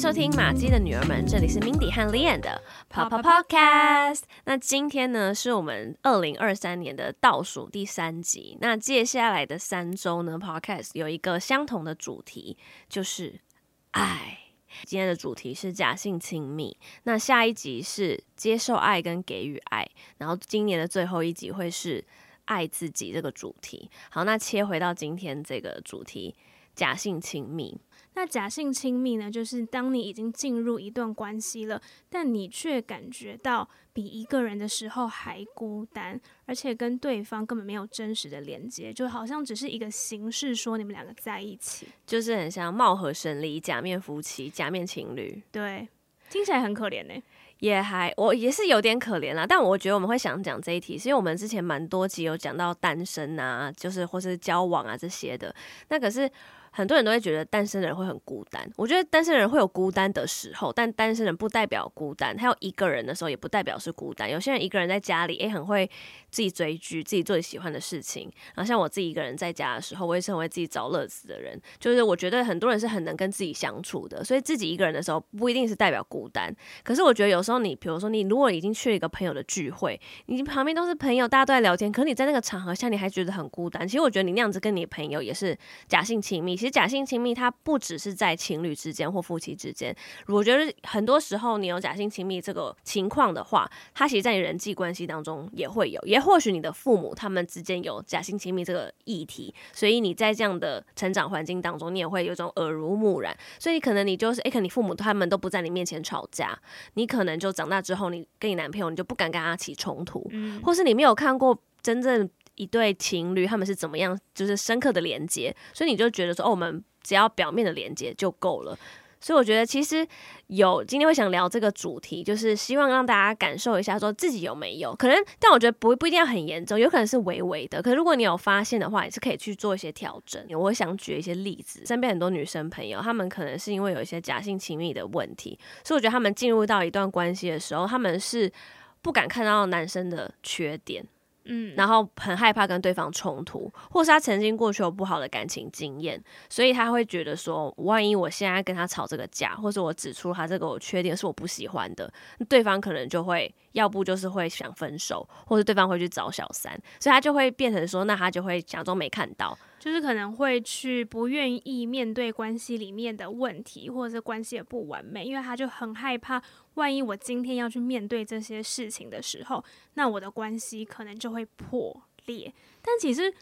收听马姬的女儿们，这里是 Mindy 和 Lianne 的 Papa Podcast。那今天呢，是我们二零二三年的倒数第三集。那接下来的三周呢，Podcast 有一个相同的主题，就是爱。今天的主题是假性亲密。那下一集是接受爱跟给予爱。然后今年的最后一集会是爱自己这个主题。好，那切回到今天这个主题，假性亲密。那假性亲密呢，就是当你已经进入一段关系了，但你却感觉到比一个人的时候还孤单，而且跟对方根本没有真实的连接，就好像只是一个形式，说你们两个在一起，就是很像貌合神离、假面夫妻、假面情侣。对，听起来很可怜呢、欸。也还，我也是有点可怜啦。但我觉得我们会想讲这一题，是因为我们之前蛮多集有讲到单身啊，就是或是交往啊这些的。那可是。很多人都会觉得单身的人会很孤单，我觉得单身的人会有孤单的时候，但单身人不代表孤单，他有一个人的时候也不代表是孤单。有些人一个人在家里，也，很会自己追剧，自己做自己喜欢的事情。然后像我自己一个人在家的时候，我也是很会自己找乐子的人。就是我觉得很多人是很能跟自己相处的，所以自己一个人的时候不一定是代表孤单。可是我觉得有时候你，比如说你如果已经去了一个朋友的聚会，你旁边都是朋友，大家都在聊天，可是你在那个场合下你还觉得很孤单。其实我觉得你那样子跟你朋友也是假性亲密。其实假性亲密。它不只是在情侣之间或夫妻之间，我觉得很多时候你有假性亲密这个情况的话，它其实在你人际关系当中也会有，也或许你的父母他们之间有假性亲密这个议题，所以你在这样的成长环境当中，你也会有种耳濡目染，所以可能你就是，哎，可能你父母他们都不在你面前吵架，你可能就长大之后，你跟你男朋友你就不敢跟他起冲突，嗯，或是你没有看过真正一对情侣他们是怎么样，就是深刻的连接，所以你就觉得说，哦，我们。只要表面的连接就够了，所以我觉得其实有今天会想聊这个主题，就是希望让大家感受一下，说自己有没有可能，但我觉得不不一定要很严重，有可能是微微的。可是如果你有发现的话，也是可以去做一些调整。我想举一些例子，身边很多女生朋友，她们可能是因为有一些假性亲密的问题，所以我觉得她们进入到一段关系的时候，她们是不敢看到男生的缺点。嗯，然后很害怕跟对方冲突，或是他曾经过去有不好的感情经验，所以他会觉得说，万一我现在跟他吵这个架，或是我指出他这个我缺点是我不喜欢的，对方可能就会要不就是会想分手，或者对方会去找小三，所以他就会变成说，那他就会假装没看到。就是可能会去不愿意面对关系里面的问题，或者是关系的不完美，因为他就很害怕，万一我今天要去面对这些事情的时候，那我的关系可能就会破裂。但其实，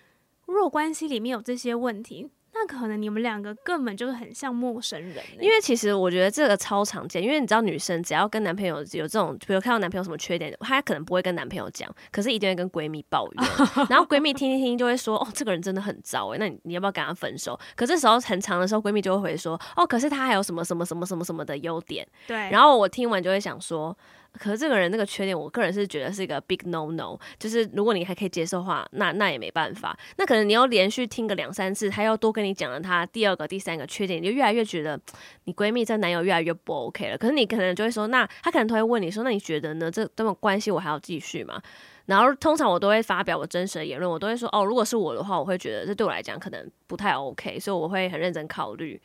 如果关系里面有这些问题，那可能你们两个根本就是很像陌生人，因为其实我觉得这个超常见，因为你知道女生只要跟男朋友有这种，比如看到男朋友什么缺点，她可能不会跟男朋友讲，可是一定会跟闺蜜抱怨，然后闺蜜听一听就会说，哦，这个人真的很糟哎，那你你要不要跟他分手？可这时候很长的时候，闺蜜就会回说，哦，可是他还有什么什么什么什么什么的优点，对，然后我听完就会想说。可是这个人那个缺点，我个人是觉得是一个 big no no。就是如果你还可以接受的话，那那也没办法。那可能你要连续听个两三次，他要多跟你讲了他第二个、第三个缺点，你就越来越觉得你闺蜜这男友越来越不 OK 了。可是你可能就会说，那他可能都会问你说，那你觉得呢？这这种关系我还要继续吗？然后通常我都会发表我真实的言论，我都会说，哦，如果是我的话，我会觉得这对我来讲可能不太 OK，所以我会很认真考虑。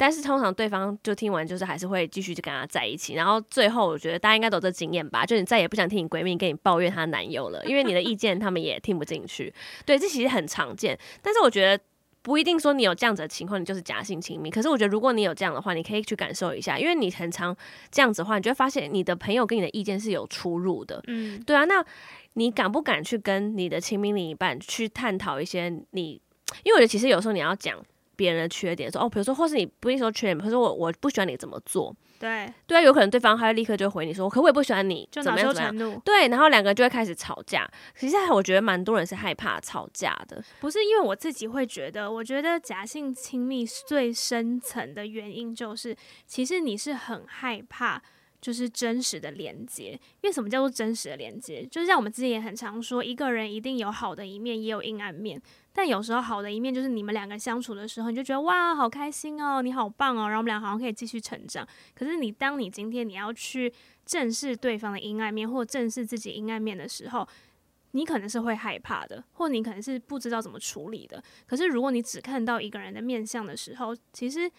但是通常对方就听完，就是还是会继续就跟他在一起，然后最后我觉得大家应该都有这经验吧，就你再也不想听你闺蜜跟你抱怨她男友了，因为你的意见他们也听不进去。对，这其实很常见。但是我觉得不一定说你有这样子的情况，你就是假性亲密。可是我觉得如果你有这样的话，你可以去感受一下，因为你很常这样子的话，你就会发现你的朋友跟你的意见是有出入的。嗯，对啊，那你敢不敢去跟你的亲密另一半去探讨一些你？因为我觉得其实有时候你要讲。别人的缺点说哦，比如说，或是你不一定说缺点，比如说我我不喜欢你怎么做，对对啊，有可能对方他会立刻就回你说，可我也不喜欢你，就怎么样怎么样，对，然后两个人就会开始吵架。其实我觉得蛮多人是害怕吵架的，不是因为我自己会觉得，我觉得假性亲密最深层的原因就是，其实你是很害怕。就是真实的连接，因为什么叫做真实的连接？就是像我们之前也很常说，一个人一定有好的一面，也有阴暗面。但有时候好的一面就是你们两个相处的时候，你就觉得哇，好开心哦，你好棒哦，然后我们俩好像可以继续成长。可是你当你今天你要去正视对方的阴暗面，或正视自己阴暗面的时候，你可能是会害怕的，或你可能是不知道怎么处理的。可是如果你只看到一个人的面相的时候，其实。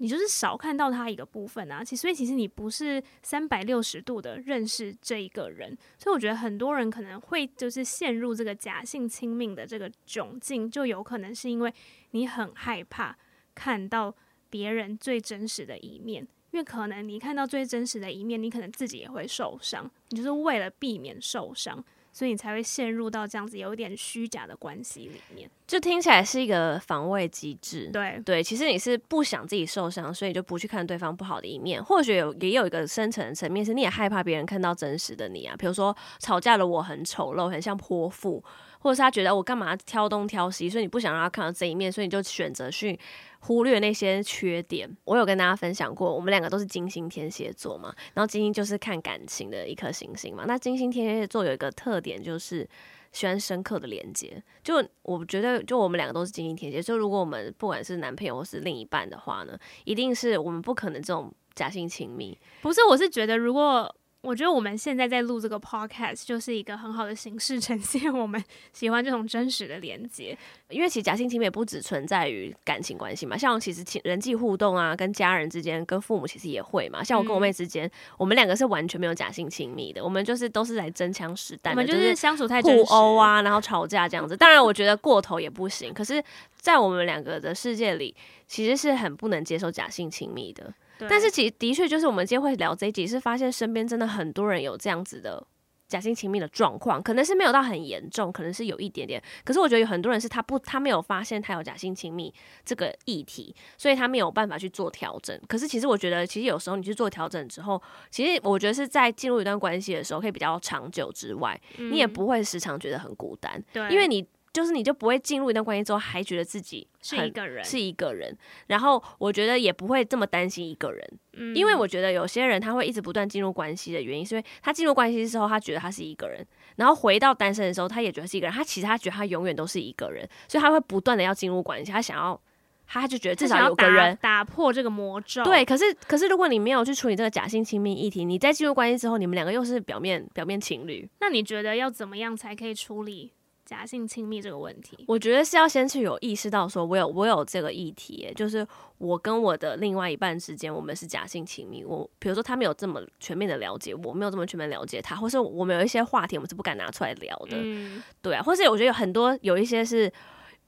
你就是少看到他一个部分啊。其所以其实你不是三百六十度的认识这一个人，所以我觉得很多人可能会就是陷入这个假性亲密的这个窘境，就有可能是因为你很害怕看到别人最真实的一面。因为可能你看到最真实的一面，你可能自己也会受伤。你就是为了避免受伤，所以你才会陷入到这样子有点虚假的关系里面。就听起来是一个防卫机制。对对，其实你是不想自己受伤，所以你就不去看对方不好的一面。或许有也有一个深层的层面，是你也害怕别人看到真实的你啊。比如说吵架的我很丑陋，很像泼妇。或者是他觉得我干嘛挑东挑西，所以你不想让他看到这一面，所以你就选择去忽略那些缺点。我有跟大家分享过，我们两个都是金星天蝎座嘛，然后金星就是看感情的一颗行星嘛。那金星天蝎座有一个特点，就是喜欢深刻的连接。就我觉得，就我们两个都是金星天蝎，就如果我们不管是男朋友或是另一半的话呢，一定是我们不可能这种假性亲密。不是，我是觉得如果。我觉得我们现在在录这个 podcast 就是一个很好的形式，呈现我们喜欢这种真实的连接。因为其实假性亲密也不只存在于感情关系嘛，像其实亲人际互动啊，跟家人之间、跟父母其实也会嘛。像我跟我妹之间，嗯、我们两个是完全没有假性亲密的，我们就是都是来真枪实弹的，我们就是相处太互殴啊，然后吵架这样子。当然，我觉得过头也不行。可是，在我们两个的世界里，其实是很不能接受假性亲密的。但是其的确就是我们今天会聊这一集，是发现身边真的很多人有这样子的假性亲密的状况，可能是没有到很严重，可能是有一点点。可是我觉得有很多人是他不，他没有发现他有假性亲密这个议题，所以他没有办法去做调整。可是其实我觉得，其实有时候你去做调整之后，其实我觉得是在进入一段关系的时候可以比较长久之外，你也不会时常觉得很孤单，对，因为你。就是你就不会进入一段关系之后还觉得自己是一个人，是一个人。然后我觉得也不会这么担心一个人，嗯，因为我觉得有些人他会一直不断进入关系的原因，是因为他进入关系之后，他觉得他是一个人，然后回到单身的时候，他也觉得是一个人。他其实他觉得他永远都是一个人，所以他会不断的要进入关系，他想要，他就觉得至少有个人打，打破这个魔咒。对，可是可是如果你没有去处理这个假性亲密议题，你在进入关系之后，你们两个又是表面表面情侣，那你觉得要怎么样才可以处理？假性亲密这个问题，我觉得是要先去有意识到说，我有我有这个议题，就是我跟我的另外一半之间，我们是假性亲密。我比如说他没有这么全面的了解我，没有这么全面了解他，或是我们有一些话题，我们是不敢拿出来聊的。嗯，对啊，或是我觉得有很多有一些是，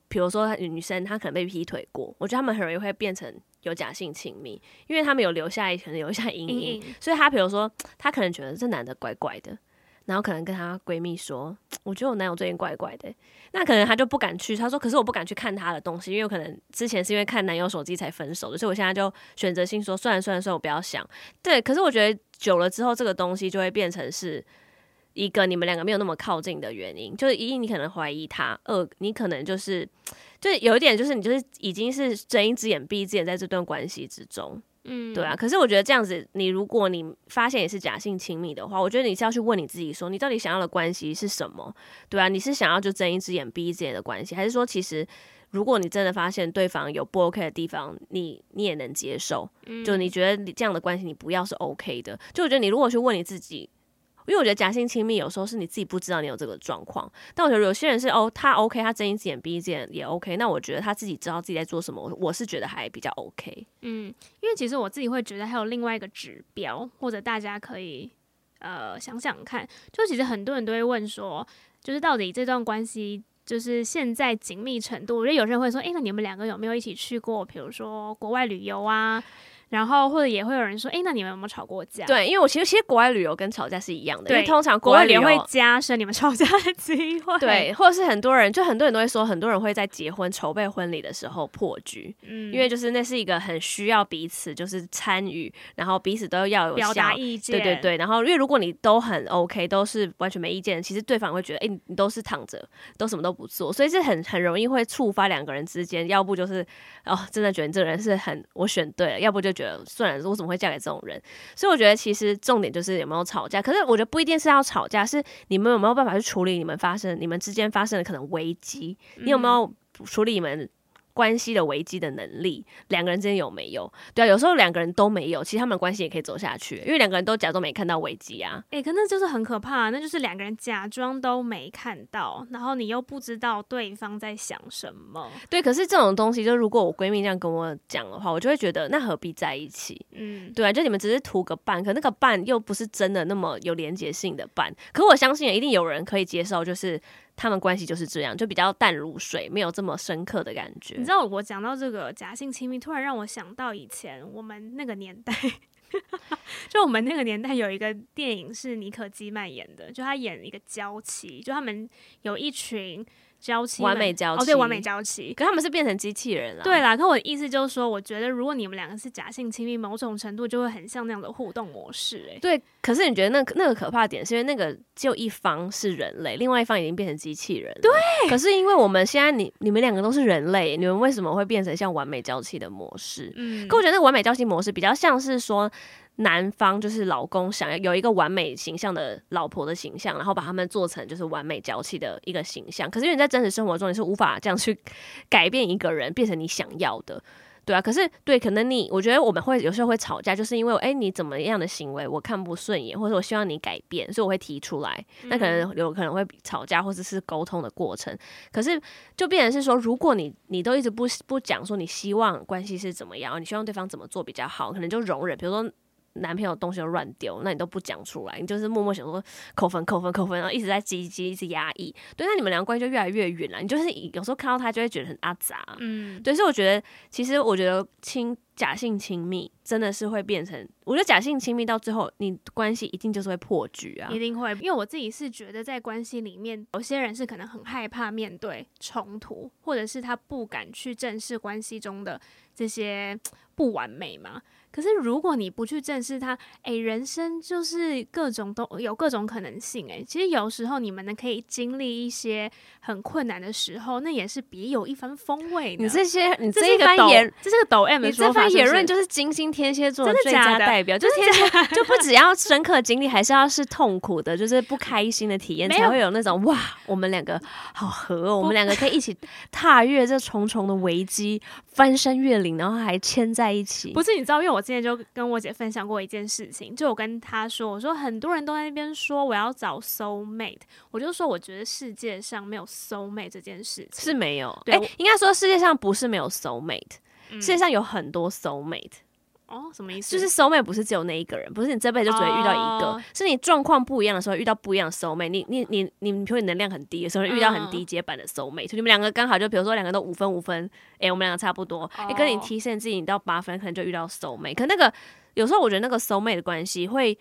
比如说女生她可能被劈腿过，我觉得他们很容易会变成有假性亲密，因为他们有留下一可能留下阴影，所以他比如说他可能觉得这男的怪怪的。然后可能跟她闺蜜说，我觉得我男友最近怪怪的，那可能她就不敢去。她说，可是我不敢去看他的东西，因为可能之前是因为看男友手机才分手的，所以我现在就选择性说，算了算了算了，我不要想。对，可是我觉得久了之后，这个东西就会变成是一个你们两个没有那么靠近的原因，就是一你可能怀疑他，二你可能就是就有一点就是你就是已经是睁一只眼闭一只眼在这段关系之中。嗯，对啊，可是我觉得这样子，你如果你发现也是假性亲密的话，我觉得你是要去问你自己说，你到底想要的关系是什么？对啊，你是想要就睁一只眼闭一只眼的关系，还是说其实如果你真的发现对方有不 OK 的地方，你你也能接受？就你觉得你这样的关系你不要是 OK 的？就我觉得你如果去问你自己。因为我觉得假性亲密有时候是你自己不知道你有这个状况，但我觉得有些人是哦，他 OK，他睁一只眼闭一只眼也 OK，那我觉得他自己知道自己在做什么，我是觉得还比较 OK。嗯，因为其实我自己会觉得还有另外一个指标，或者大家可以呃想想看，就其实很多人都会问说，就是到底这段关系就是现在紧密程度，我觉得有些人会说，诶，那你们两个有没有一起去过，比如说国外旅游啊？然后或者也会有人说，哎，那你们有没有吵过架？对，因为我其实其实国外旅游跟吵架是一样的，对，因为通常国外旅游会加深你们吵架的机会。对，或者是很多人，就很多人都会说，很多人会在结婚筹备婚礼的时候破局，嗯，因为就是那是一个很需要彼此就是参与，然后彼此都要有表达意见，对对对。然后因为如果你都很 OK，都是完全没意见，其实对方会觉得，哎，你都是躺着，都什么都不做，所以是很很容易会触发两个人之间，要不就是哦，真的觉得你这个人是很我选对了，要不就觉得算了，我怎么会嫁给这种人？所以我觉得其实重点就是有没有吵架。可是我觉得不一定是要吵架，是你们有没有办法去处理你们发生、你们之间发生的可能危机？你有没有处理你们关系的危机的能力，两个人之间有没有？对啊，有时候两个人都没有，其实他们关系也可以走下去，因为两个人都假装没看到危机啊。诶、欸，可那就是很可怕，那就是两个人假装都没看到，然后你又不知道对方在想什么。对，可是这种东西，就如果我闺蜜这样跟我讲的话，我就会觉得那何必在一起？嗯，对啊，就你们只是图个伴，可那个伴又不是真的那么有连结性的伴。可我相信，一定有人可以接受，就是。他们关系就是这样，就比较淡如水，没有这么深刻的感觉。你知道我讲到这个假性亲密，突然让我想到以前我们那个年代，就我们那个年代有一个电影是尼可基曼演的，就他演一个娇妻，就他们有一群。娇妻，完美娇妻，哦，对，完美娇妻。可他们是变成机器人了。对啦，可我的意思就是说，我觉得如果你们两个是假性亲密，某种程度就会很像那样的互动模式。哎，对。可是你觉得那那个可怕点，是因为那个就一方是人类，另外一方已经变成机器人。对。可是因为我们现在你你们两个都是人类，你们为什么会变成像完美娇妻的模式？嗯。可我觉得那个完美娇妻模式比较像是说。男方就是老公想要有一个完美形象的老婆的形象，然后把他们做成就是完美娇气的一个形象。可是因为你在真实生活中你是无法这样去改变一个人变成你想要的，对啊。可是对，可能你我觉得我们会有时候会吵架，就是因为哎你怎么样的行为我看不顺眼，或者我希望你改变，所以我会提出来。那可能有可能会吵架或者是沟通的过程。可是就变成是说，如果你你都一直不不讲说你希望关系是怎么样，你希望对方怎么做比较好，可能就容忍，比如说。男朋友东西都乱丢，那你都不讲出来，你就是默默想说扣分、扣分、扣分，然后一直在积积，一直压抑，对，那你们两个关系就越来越远了。你就是有时候看到他就会觉得很阿杂，嗯，对，所以我觉得其实我觉得亲假性亲密真的是会变成，我觉得假性亲密到最后你关系一定就是会破局啊，一定会，因为我自己是觉得在关系里面，有些人是可能很害怕面对冲突，或者是他不敢去正视关系中的这些不完美嘛。可是如果你不去正视它，哎、欸，人生就是各种都有各种可能性，哎，其实有时候你们呢可以经历一些很困难的时候，那也是别有一番风味。你这些，你这一番言，这是个抖 M 的说法，你这番言论就是金星天蝎座的最佳代表，就是天蝎 就不只要深刻经历，还是要是痛苦的，就是不开心的体验，才会有那种哇，我们两个好合哦，我们两个可以一起踏越这重重的危机，翻山越岭，然后还牵在一起。不是，你知道，因为我。之前就跟我姐分享过一件事情，就我跟她说，我说很多人都在那边说我要找 soul mate，我就说我觉得世界上没有 soul mate 这件事情。是没有，对，欸、应该说世界上不是没有 soul mate，、嗯、世界上有很多 soul mate。哦，什么意思？就是 soul mate 不是只有那一个人，不是你这辈子就只会遇到一个，哦、是你状况不一样的时候遇到不一样的 soul mate。你你你你，比如你能量很低的时候遇到很低阶版的 soul mate，、嗯、你们两个刚好就比如说两个都五分五分，哎、欸，我们两个差不多，你、哦欸、跟你提升自己你到八分，可能就遇到 soul mate。可那个有时候我觉得那个 soul mate 的关系会，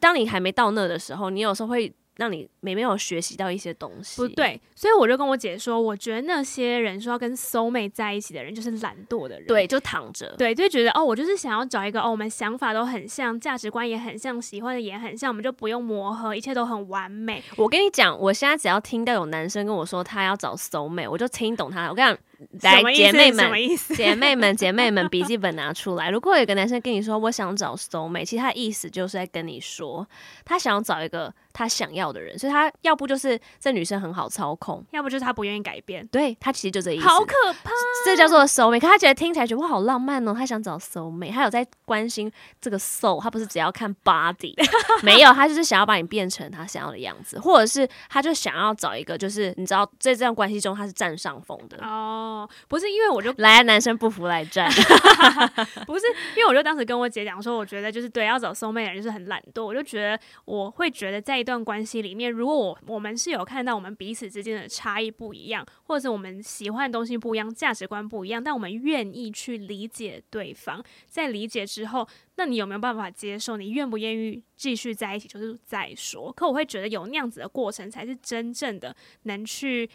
当你还没到那的时候，你有时候会。让你没没有学习到一些东西，不对，所以我就跟我姐说，我觉得那些人说要跟 soul mate 在一起的人，就是懒惰的人，对，就躺着，对，就觉得哦，我就是想要找一个哦，我们想法都很像，价值观也很像，喜欢的也很像，我们就不用磨合，一切都很完美。我跟你讲，我现在只要听到有男生跟我说他要找 soul mate，我就听懂他。我跟你讲。来，姐妹们，姐妹们，姐妹们，笔记本拿出来。如果有个男生跟你说我想找 soul mate，其实他的意思就是在跟你说，他想要找一个他想要的人，所以他要不就是这女生很好操控，要不就是他不愿意改变。对，他其实就这意思。好可怕，这叫做 soul mate。可他觉得听起来觉得哇好浪漫哦，他想找 soul mate，他有在关心这个 soul，他不是只要看 body，没有，他就是想要把你变成他想要的样子，或者是他就想要找一个，就是你知道在这段关系中他是占上风的哦。哦，不是因为我就来，男生不服来战，不是因为我就当时跟我姐讲说，我觉得就是对，要找 soul mate 的人就是很懒惰，我就觉得我会觉得在一段关系里面，如果我我们是有看到我们彼此之间的差异不一样，或者是我们喜欢的东西不一样，价值观不一样，但我们愿意去理解对方，在理解之后，那你有没有办法接受？你愿不愿意继续在一起？就是再说。可我会觉得有那样子的过程，才是真正的能去。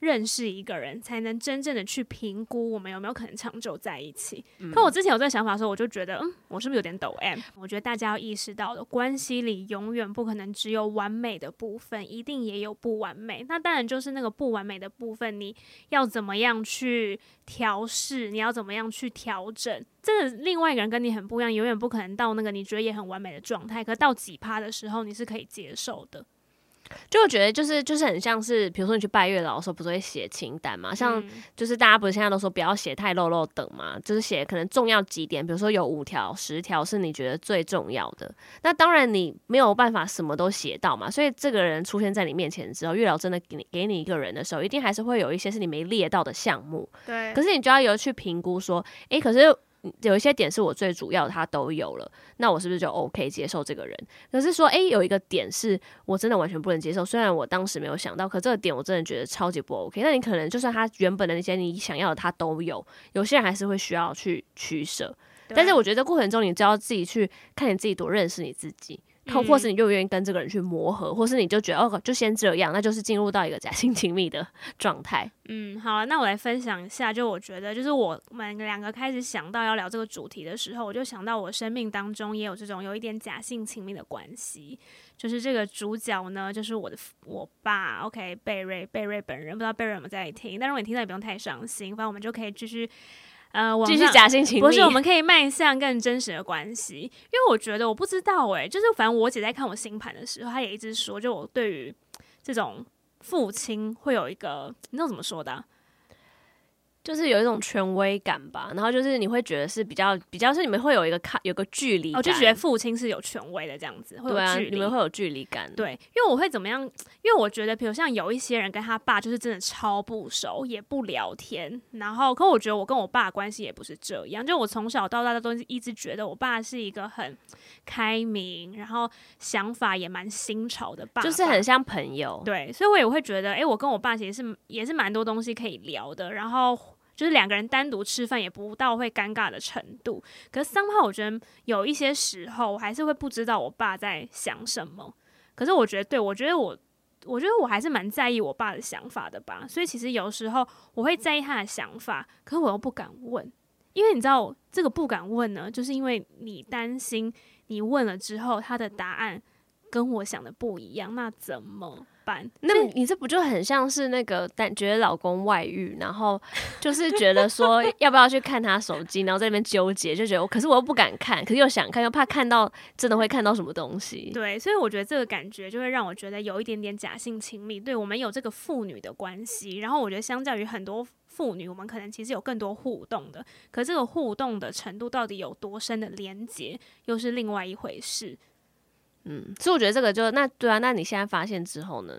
认识一个人，才能真正的去评估我们有没有可能长久在一起。嗯、可我之前有这个想法的时候，我就觉得，嗯，我是不是有点抖 M？我觉得大家要意识到的，关系里永远不可能只有完美的部分，一定也有不完美。那当然就是那个不完美的部分，你要怎么样去调试？你要怎么样去调整？真的，另外一个人跟你很不一样，永远不可能到那个你觉得也很完美的状态。可到几趴的时候，你是可以接受的。就我觉得就是就是很像是，比如说你去拜月老的时候，不是会写清单嘛？像就是大家不是现在都说不要写太漏漏等嘛，就是写可能重要几点，比如说有五条、十条是你觉得最重要的。那当然你没有办法什么都写到嘛，所以这个人出现在你面前之后，月老真的给你给你一个人的时候，一定还是会有一些是你没列到的项目。对。可是你就要有去评估说，诶，可是。有一些点是我最主要的，他都有了，那我是不是就 OK 接受这个人？可是说，诶、欸，有一个点是我真的完全不能接受，虽然我当时没有想到，可这个点我真的觉得超级不 OK。那你可能就算他原本的那些你想要的他都有，有些人还是会需要去取舍。但是我觉得过程中，你就要自己去看你自己多认识你自己。或是你就愿意跟这个人去磨合，或是你就觉得哦，就先这样，那就是进入到一个假性亲密的 状态。嗯，好了，那我来分享一下，就我觉得，就是我们两个开始想到要聊这个主题的时候，我就想到我生命当中也有这种有一点假性亲密的关系，就是这个主角呢，就是我的我爸，OK，贝瑞，贝瑞本人，不知道贝瑞有没有在听，但如果你听到也不用太伤心，反正我们就可以继续。呃，继续假性情，不是，我们可以迈向更真实的关系。因为我觉得，我不知道诶、欸，就是反正我姐在看我星盘的时候，她也一直说，就我对于这种父亲会有一个，你知道怎么说的、啊？就是有一种权威感吧，然后就是你会觉得是比较比较是你们会有一个看有个距离，我、哦、就觉得父亲是有权威的这样子，会有距离，对啊，你们会有距离感。对，因为我会怎么样？因为我觉得，比如像有一些人跟他爸就是真的超不熟，也不聊天，然后可我觉得我跟我爸关系也不是这样，就我从小到大都一直觉得我爸是一个很开明，然后想法也蛮新潮的爸爸，就是很像朋友。对，所以我也会觉得，哎、欸，我跟我爸其实是也是蛮多东西可以聊的，然后。就是两个人单独吃饭也不到会尴尬的程度，可是 somehow 我觉得有一些时候我还是会不知道我爸在想什么。可是我觉得，对，我觉得我，我觉得我还是蛮在意我爸的想法的吧。所以其实有时候我会在意他的想法，可是我又不敢问，因为你知道这个不敢问呢，就是因为你担心你问了之后他的答案跟我想的不一样，那怎么办？那你这不就很像是那个，但觉得老公外遇，然后 就是觉得说要不要去看他手机，然后在那边纠结，就觉得，可是我又不敢看，可是又想看，又怕看到真的会看到什么东西。对，所以我觉得这个感觉就会让我觉得有一点点假性亲密。对，我们有这个父女的关系，然后我觉得相较于很多父女，我们可能其实有更多互动的，可这个互动的程度到底有多深的连接，又是另外一回事。嗯，所以我觉得这个就那对啊，那你现在发现之后呢？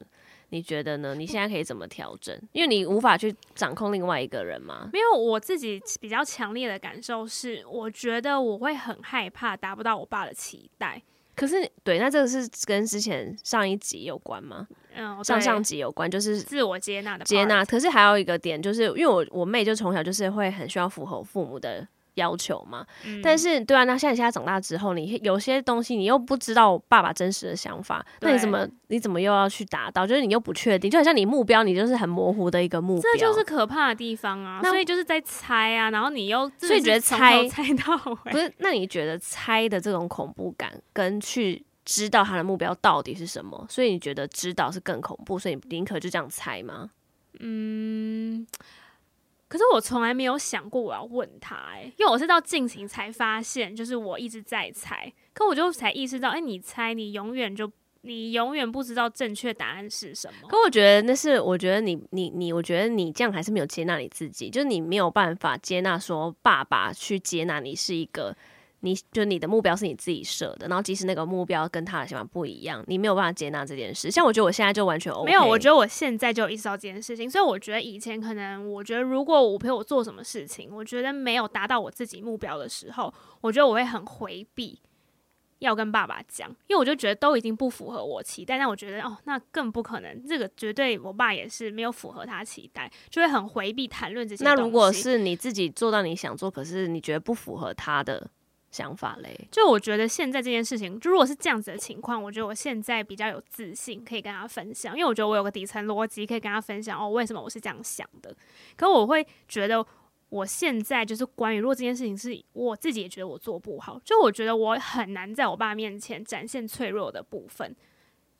你觉得呢？你现在可以怎么调整？因为你无法去掌控另外一个人嘛。没有，我自己比较强烈的感受是，我觉得我会很害怕达不到我爸的期待。可是，对，那这个是跟之前上一集有关吗？嗯，上上集有关，就是自我接纳的接纳。可是还有一个点，就是因为我我妹就从小就是会很需要符合父母的。要求嘛，嗯、但是对啊，那像你现在长大之后，你有些东西你又不知道爸爸真实的想法，那你怎么你怎么又要去达到？就是你又不确定，就好像你目标，你就是很模糊的一个目标，这就是可怕的地方啊！所以就是在猜啊，然后你又所以觉得猜猜到不是？那你觉得猜的这种恐怖感，跟去知道他的目标到底是什么？所以你觉得知道是更恐怖，所以你宁可就这样猜吗？嗯。可是我从来没有想过我要问他，欸，诶，因为我是到近期才发现，就是我一直在猜，可我就才意识到，哎，你猜，你永远就你永远不知道正确答案是什么。可我觉得那是，我觉得你你你，我觉得你这样还是没有接纳你自己，就是你没有办法接纳说爸爸去接纳你是一个。你就你的目标是你自己设的，然后即使那个目标跟他的想法不一样，你没有办法接纳这件事。像我觉得我现在就完全 OK，没有，我觉得我现在就意识到这件事情。所以我觉得以前可能，我觉得如果我陪我做什么事情，我觉得没有达到我自己目标的时候，我觉得我会很回避要跟爸爸讲，因为我就觉得都已经不符合我期待。但我觉得哦，那更不可能，这个绝对我爸也是没有符合他期待，就会很回避谈论这些。那如果是你自己做到你想做，可是你觉得不符合他的？想法嘞，就我觉得现在这件事情，就如果是这样子的情况，我觉得我现在比较有自信，可以跟他分享，因为我觉得我有个底层逻辑可以跟他分享哦，为什么我是这样想的。可我会觉得我现在就是关于如果这件事情是我自己也觉得我做不好，就我觉得我很难在我爸面前展现脆弱的部分。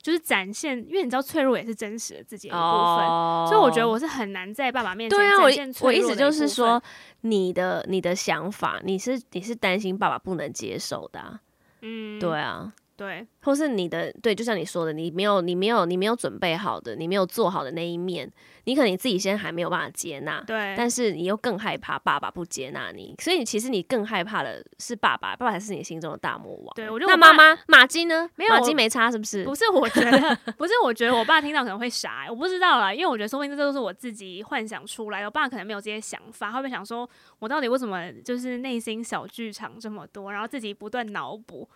就是展现，因为你知道脆弱也是真实的自己的一部分，oh, 所以我觉得我是很难在爸爸面前展现脆弱啊，我我意思就是说，你的你的想法，你是你是担心爸爸不能接受的啊。嗯，对啊，对，或是你的对，就像你说的，你没有你没有你没有准备好的，你没有做好的那一面，你可能你自己先还没有办法接纳，对，但是你又更害怕爸爸不接纳你，所以其实你更害怕的是爸爸，爸爸才是你心中的大魔王。对，我觉得那妈妈马金呢？没有，马金没差是不是？不是，我觉得不是，我觉得我爸听到可能会傻，我不知道啦，因为我觉得说不定这都是我自己幻想出来的，我爸可能没有这些想法，会不会想说我到底为什么就是内心小剧场这么多，然后自己不断脑补。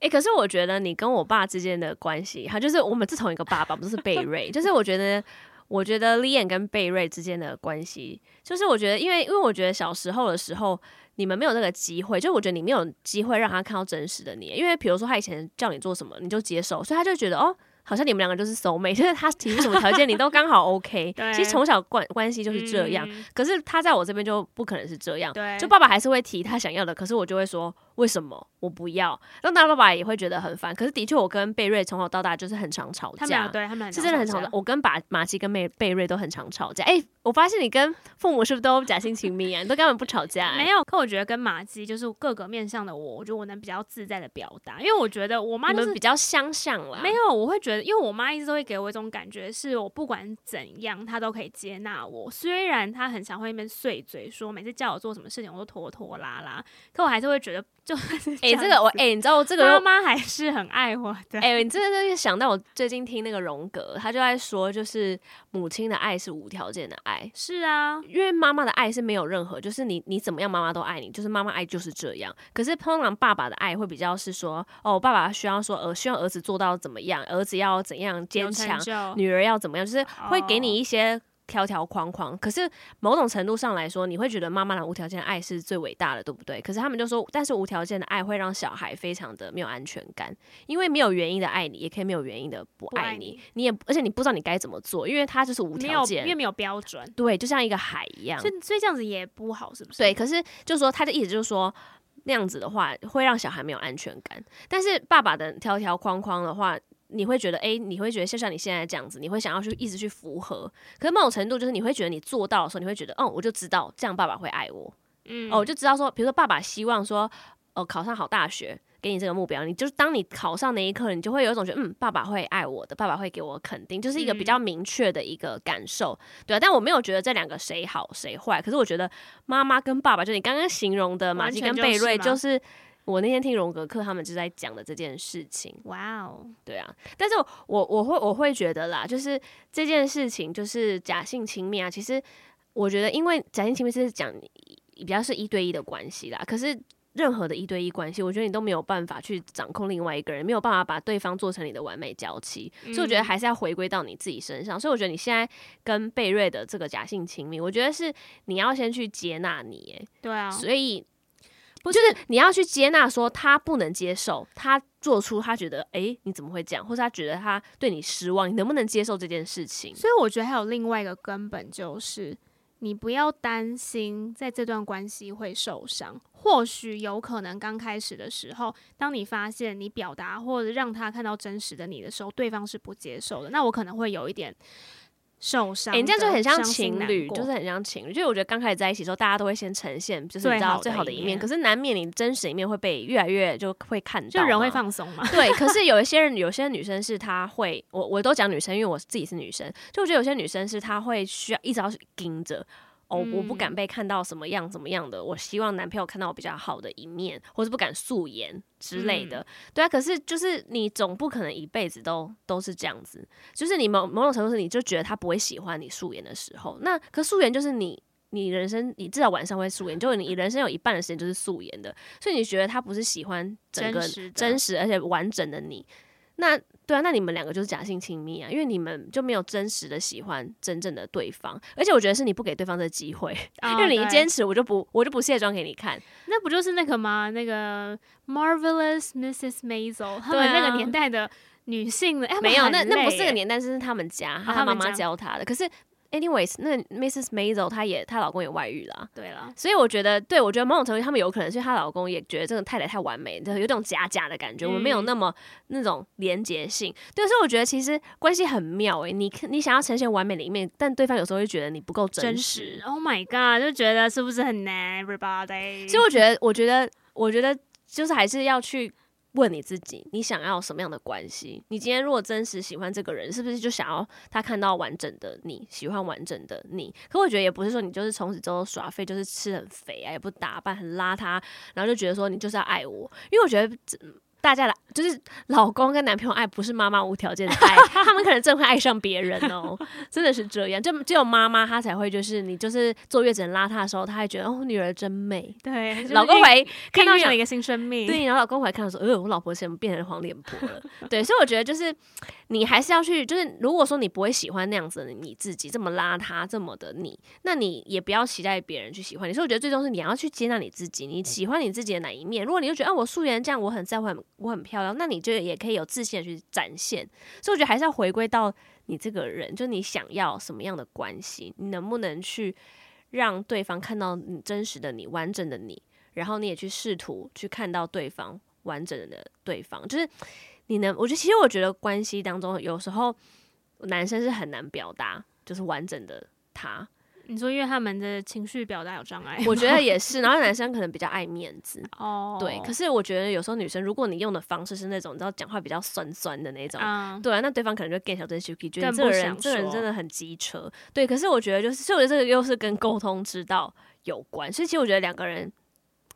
诶、欸，可是我觉得你跟我爸之间的关系，他就是我们是同一个爸爸，不是贝瑞。就是我觉得，我觉得 Lianne 跟贝瑞之间的关系，就是我觉得，因为因为我觉得小时候的时候，你们没有那个机会，就我觉得你没有机会让他看到真实的你。因为比如说他以前叫你做什么，你就接受，所以他就觉得哦。好像你们两个就是 soul mate，就是他提出什么条件，你都刚好 OK。其实从小关关系就是这样，嗯，可是他在我这边就不可能是这样。对，就爸爸还是会提他想要的，可是我就会说为什么我不要？让大爸爸也会觉得很烦。可是的确，我跟贝瑞从小到大就是很常吵架，他们对他们是真的很常吵。我跟把玛姬跟贝贝瑞都很常吵架。哎、欸，我发现你跟父母是不是都假性亲密啊？你都根本不吵架、欸？没有，可我觉得跟马姬就是各个面向的我，我觉得我能比较自在的表达，因为我觉得我妈就是比较相像啦。没有，我会觉得，因为我妈一直都会。给我一种感觉，是我不管怎样，她都可以接纳我。虽然她很常会那边碎嘴，说每次叫我做什么事情，我都拖拖拉拉，可我还是会觉得。就哎、欸，这个我哎、欸，你知道我这个妈妈还是很爱我的。哎、欸，你真的是想到我最近听那个荣格，他就在说，就是母亲的爱是无条件的爱。是啊，因为妈妈的爱是没有任何，就是你你怎么样，妈妈都爱你，就是妈妈爱就是这样。可是通常爸爸的爱会比较是说，哦，爸爸需要说，呃，希望儿子做到怎么样，儿子要怎样坚强，女儿要怎么样，就是会给你一些。哦条条框框，可是某种程度上来说，你会觉得妈妈的无条件爱是最伟大的，对不对？可是他们就说，但是无条件的爱会让小孩非常的没有安全感，因为没有原因的爱你，也可以没有原因的不爱你，爱你，你也而且你不知道你该怎么做，因为他就是无条件，因为没有标准，对，就像一个海一样，所以所以这样子也不好，是不是？对，可是就是说他的意思就是说那样子的话会让小孩没有安全感，但是爸爸的条条框框的话。你会觉得，哎、欸，你会觉得就像你现在这样子，你会想要去一直去符合。可是某种程度就是你会觉得你做到的时候，你会觉得，哦，我就知道这样爸爸会爱我，嗯，哦，我就知道说，比如说爸爸希望说，哦，考上好大学，给你这个目标，你就是当你考上那一刻，你就会有一种觉得，嗯，爸爸会爱我的，爸爸会给我肯定，就是一个比较明确的一个感受，嗯、对啊。但我没有觉得这两个谁好谁坏，可是我觉得妈妈跟爸爸，就你刚刚形容的玛姬跟贝瑞，就是。我那天听荣格课，他们就在讲的这件事情。哇哦，对啊，但是我我会我会觉得啦，就是这件事情就是假性亲密啊。其实我觉得，因为假性亲密是讲比较是一对一的关系啦。可是任何的一对一关系，我觉得你都没有办法去掌控另外一个人，没有办法把对方做成你的完美娇妻。所以我觉得还是要回归到你自己身上。所以我觉得你现在跟贝瑞的这个假性亲密，我觉得是你要先去接纳你。哎，对啊，所以。不是就是你要去接纳，说他不能接受，他做出他觉得，哎、欸，你怎么会这样，或者他觉得他对你失望，你能不能接受这件事情？所以我觉得还有另外一个根本，就是你不要担心在这段关系会受伤。或许有可能刚开始的时候，当你发现你表达或者让他看到真实的你的时候，对方是不接受的，那我可能会有一点。受伤，哎、欸，这样就很像情侣，就是很像情侣。就我觉得刚开始在一起的时候，大家都会先呈现，就是你知道最好的一面。一面可是难免你真实的一面会被越来越就会看到，就人会放松嘛。对，可是有一些人，有些女生是她会，我我都讲女生，因为我自己是女生，就我觉得有些女生是她会需要一直要去盯着。哦，我不敢被看到什么样怎么样的，我希望男朋友看到我比较好的一面，或是不敢素颜之类的。嗯、对啊，可是就是你总不可能一辈子都都是这样子，就是你某某种程度是你就觉得他不会喜欢你素颜的时候，那可素颜就是你你人生你至少晚上会素颜，就是你人生有一半的时间就是素颜的，所以你觉得他不是喜欢整个真实，真实而且完整的你，那。对啊，那你们两个就是假性亲密啊，因为你们就没有真实的喜欢真正的对方，而且我觉得是你不给对方的机会，哦、因为你一坚持，我就不我就不卸妆给你看，那不就是那个吗？那个 Marvelous Mrs. Maisel，他们那个年代的女性的，没有，那那不是这个年代，是他们家，他妈妈教他的，可是。Anyways，那 Mrs. Maisel 她也她老公也外遇了，对了，所以我觉得，对我觉得某种程度他们有可能是她老公也觉得这个太太太完美，就有种假假的感觉，嗯、我们没有那么那种连结性。对，所以我觉得其实关系很妙诶、欸，你你想要呈现完美的一面，但对方有时候会觉得你不够真实，真实。Oh my god，就觉得是不是很难？Everybody，所以我觉得，我觉得，我觉得就是还是要去问你自己，你想要什么样的关系？你今天如果真实喜欢这个人，是不是就想要他看到完整的你，喜欢完整的你？可我觉得也不是说你就是从此之后耍废，就是吃很肥啊，也不打扮，很邋遢，然后就觉得说你就是要爱我，因为我觉得。大家的就是老公跟男朋友爱，不是妈妈无条件的爱，他们可能真会爱上别人哦，真的是这样。就只有妈妈她才会，就是你就是坐月子很邋遢的时候，她会觉得哦，女儿真美。对，老公回看到有一个新生命。对，然后老公回看到说，呃，我老婆怎么变成黄脸婆了？对，所以我觉得就是你还是要去，就是如果说你不会喜欢那样子的你自己这么邋遢这么的你，那你也不要期待别人去喜欢你。所以我觉得最终是你要去接纳你自己，你喜欢你自己的哪一面？如果你就觉得啊，我素颜这样，我很在乎很。我很漂亮，那你就也可以有自信的去展现。所以我觉得还是要回归到你这个人，就你想要什么样的关系，你能不能去让对方看到你真实的你、完整的你，然后你也去试图去看到对方完整的对方。就是你能，我觉得其实我觉得关系当中有时候男生是很难表达，就是完整的他。你说，因为他们的情绪表达有障碍，我觉得也是。然后男生可能比较爱面子，哦，对。可是我觉得有时候女生，如果你用的方式是那种你知道讲话比较酸酸的那种，嗯、对啊，那对方可能就更小声羞气，觉得这个人这个人真的很机车。对，可是我觉得就是，所以我觉得这个又是跟沟通之道有关。所以其实我觉得两个人。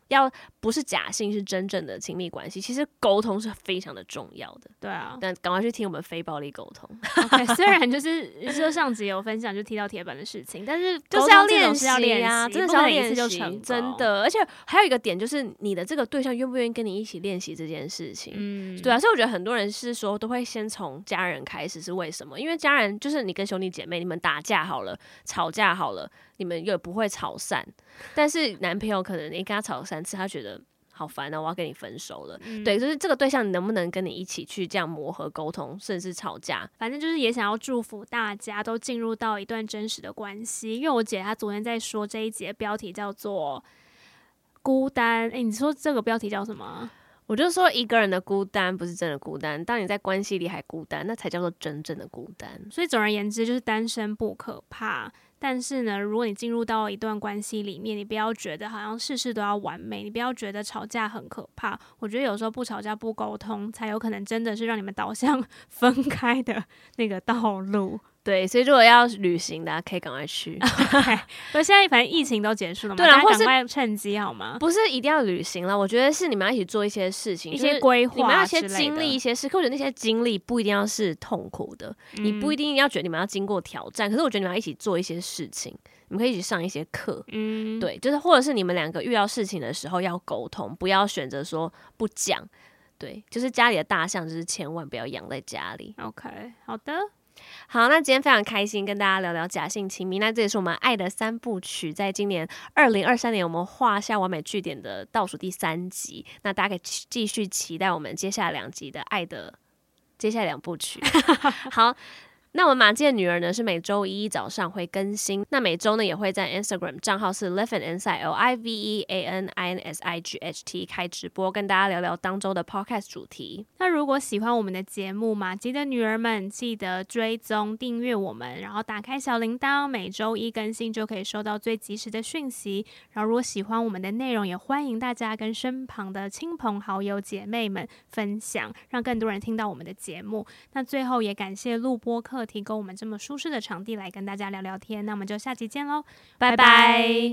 要不是假性，是真正的亲密关系。其实沟通是非常的重要的。对啊，但赶快去听我们非暴力沟通。okay, 虽然 就是就上集有分享，就提到铁板的事情，但是就是要练习啊，真的是要练习就成。真的，而且还有一个点就是，你的这个对象愿不愿意跟你一起练习这件事情？嗯，对啊。所以我觉得很多人是说，都会先从家人开始，是为什么？因为家人就是你跟兄弟姐妹，你们打架好了，吵架好了。你们又不会吵散，但是男朋友可能你跟他吵了三次，他觉得好烦啊，我要跟你分手了。嗯、对，就是这个对象，你能不能跟你一起去这样磨合、沟通，甚至吵架？反正就是也想要祝福大家都进入到一段真实的关系。因为我姐她昨天在说这一节标题叫做“孤单”，诶，你说这个标题叫什么？我就说一个人的孤单不是真的孤单，当你在关系里还孤单，那才叫做真正的孤单。所以总而言之，就是单身不可怕。但是呢，如果你进入到一段关系里面，你不要觉得好像事事都要完美，你不要觉得吵架很可怕。我觉得有时候不吵架、不沟通，才有可能真的是让你们导向 分开的那个道路。对，所以如果要旅行的，可以赶快去。是现在反正疫情都结束了嘛，对，然后赶快趁机好吗？不是一定要旅行了，我觉得是你们要一起做一些事情，一些规划，你们要先经历一些事。可我觉得那些经历不一定要是痛苦的，嗯、你不一定要觉得你们要经过挑战。可是我觉得你们要一起做一些事情，你们可以一起上一些课。嗯，对，就是或者是你们两个遇到事情的时候要沟通，不要选择说不讲。对，就是家里的大象，就是千万不要养在家里。OK，好的。好，那今天非常开心跟大家聊聊假性亲密。那这也是我们爱的三部曲，在今年二零二三年我们画下完美句点的倒数第三集。那大家可以继续期待我们接下来两集的爱的接下来两部曲。好。那我们马姬的女儿呢，是每周一早上会更新，那每周呢也会在 Instagram 账号是 Live an Insight L I V E A N I N S I G H T 开直播，跟大家聊聊当周的 Podcast 主题。那如果喜欢我们的节目，马吉的女儿们记得追踪订阅我们，然后打开小铃铛，每周一更新就可以收到最及时的讯息。然后如果喜欢我们的内容，也欢迎大家跟身旁的亲朋好友姐妹们分享，让更多人听到我们的节目。那最后也感谢录播客。提供我们这么舒适的场地来跟大家聊聊天，那我们就下期见喽，拜拜。